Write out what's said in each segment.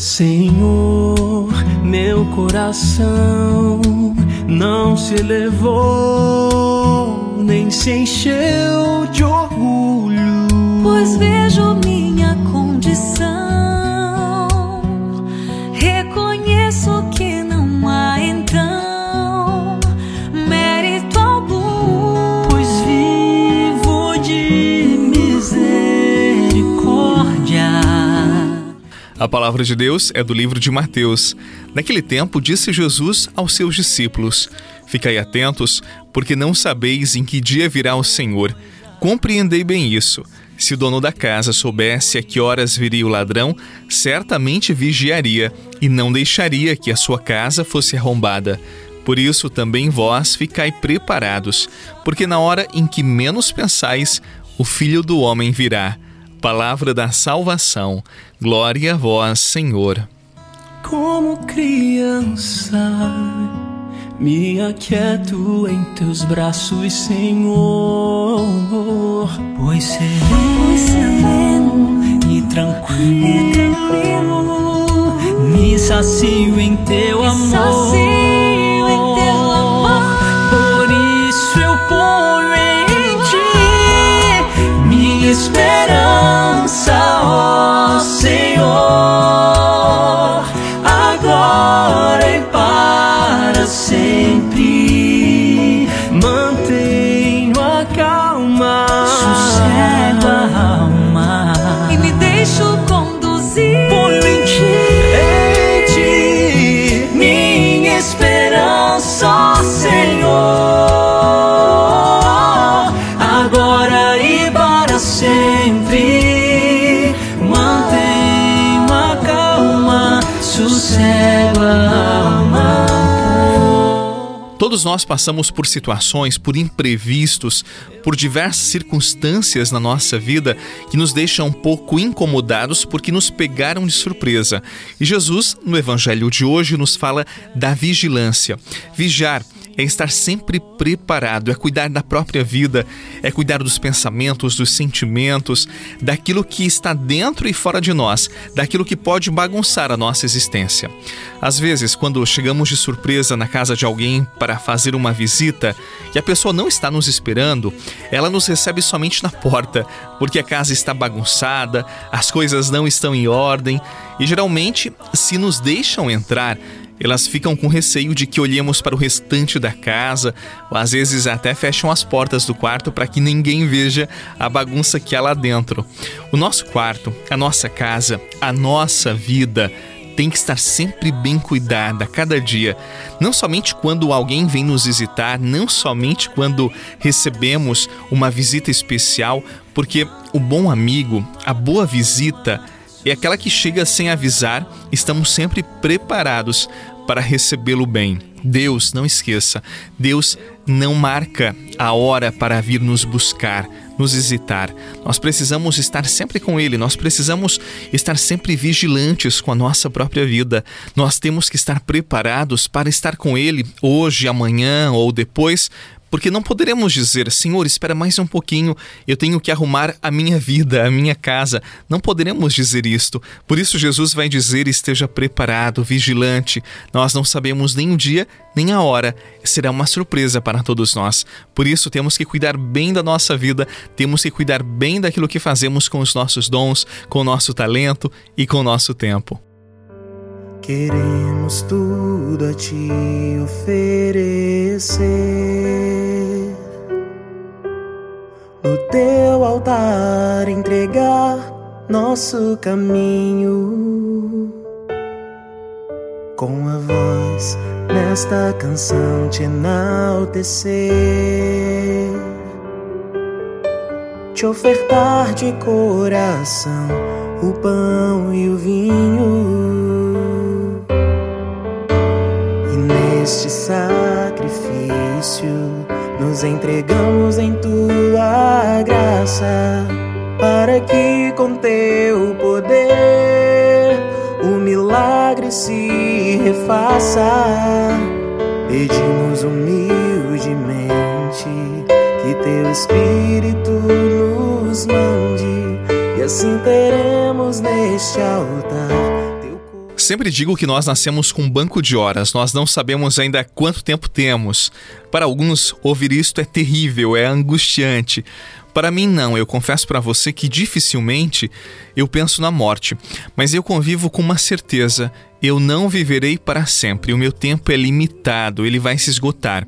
Senhor, meu coração não se elevou, nem se encheu de orgulho. Pois vejo minha condição, A palavra de Deus é do livro de Mateus. Naquele tempo, disse Jesus aos seus discípulos: Ficai atentos, porque não sabeis em que dia virá o Senhor. Compreendei bem isso. Se o dono da casa soubesse a que horas viria o ladrão, certamente vigiaria e não deixaria que a sua casa fosse arrombada. Por isso também vós ficai preparados, porque na hora em que menos pensais, o filho do homem virá. Palavra da salvação. Glória a vós, Senhor. Como criança, me aquieto em teus braços, Senhor. Pois sereno e tranquilo, E tranquilo, me sacio em teu amor. Agora e para sempre. Todos nós passamos por situações, por imprevistos, por diversas circunstâncias na nossa vida que nos deixam um pouco incomodados porque nos pegaram de surpresa. E Jesus, no Evangelho de hoje, nos fala da vigilância. Vigiar é estar sempre preparado, é cuidar da própria vida, é cuidar dos pensamentos, dos sentimentos, daquilo que está dentro e fora de nós, daquilo que pode bagunçar a nossa existência. Às vezes, quando chegamos de surpresa na casa de alguém para fazer uma visita e a pessoa não está nos esperando, ela nos recebe somente na porta, porque a casa está bagunçada, as coisas não estão em ordem e geralmente, se nos deixam entrar, elas ficam com receio de que olhemos para o restante da casa, ou às vezes até fecham as portas do quarto para que ninguém veja a bagunça que há lá dentro. O nosso quarto, a nossa casa, a nossa vida tem que estar sempre bem cuidada cada dia. Não somente quando alguém vem nos visitar, não somente quando recebemos uma visita especial, porque o bom amigo, a boa visita, é aquela que chega sem avisar, estamos sempre preparados para recebê-lo bem. Deus, não esqueça, Deus não marca a hora para vir nos buscar, nos visitar. Nós precisamos estar sempre com Ele, nós precisamos estar sempre vigilantes com a nossa própria vida. Nós temos que estar preparados para estar com Ele hoje, amanhã ou depois, porque não poderemos dizer, Senhor, espera mais um pouquinho, eu tenho que arrumar a minha vida, a minha casa. Não poderemos dizer isto. Por isso, Jesus vai dizer: esteja preparado, vigilante. Nós não sabemos nem o dia nem a hora. Será uma surpresa para todos nós. Por isso, temos que cuidar bem da nossa vida, temos que cuidar bem daquilo que fazemos com os nossos dons, com o nosso talento e com o nosso tempo. Queremos tudo a te oferecer. No teu altar entregar nosso caminho. Com a voz nesta canção te enaltecer. Te ofertar de coração o pão e o vinho. Sacrifício nos entregamos em tua graça, para que com teu poder o milagre se refaça. Pedimos humildemente que teu Espírito nos mande, e assim teremos neste altar. Sempre digo que nós nascemos com um banco de horas, nós não sabemos ainda quanto tempo temos. Para alguns, ouvir isto é terrível, é angustiante. Para mim, não. Eu confesso para você que dificilmente eu penso na morte, mas eu convivo com uma certeza: eu não viverei para sempre. O meu tempo é limitado, ele vai se esgotar.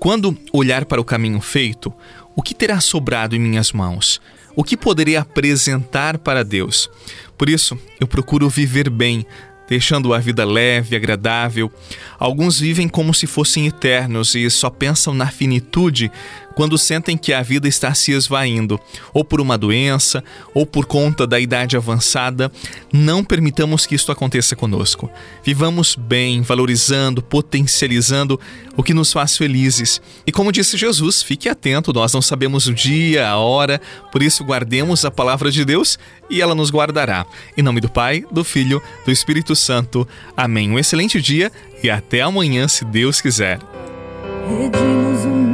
Quando olhar para o caminho feito, o que terá sobrado em minhas mãos? O que poderei apresentar para Deus? Por isso, eu procuro viver bem, deixando a vida leve, agradável. Alguns vivem como se fossem eternos e só pensam na finitude quando sentem que a vida está se esvaindo, ou por uma doença, ou por conta da idade avançada. Não permitamos que isto aconteça conosco. Vivamos bem, valorizando, potencializando o que nos faz felizes. E como disse Jesus, fique atento, nós não sabemos o dia, a hora, por isso guardemos a palavra de Deus e ela nos guardará. Em nome do Pai, do Filho, do Espírito Santo. Amém. Um excelente dia e até amanhã, se Deus quiser. Humildemente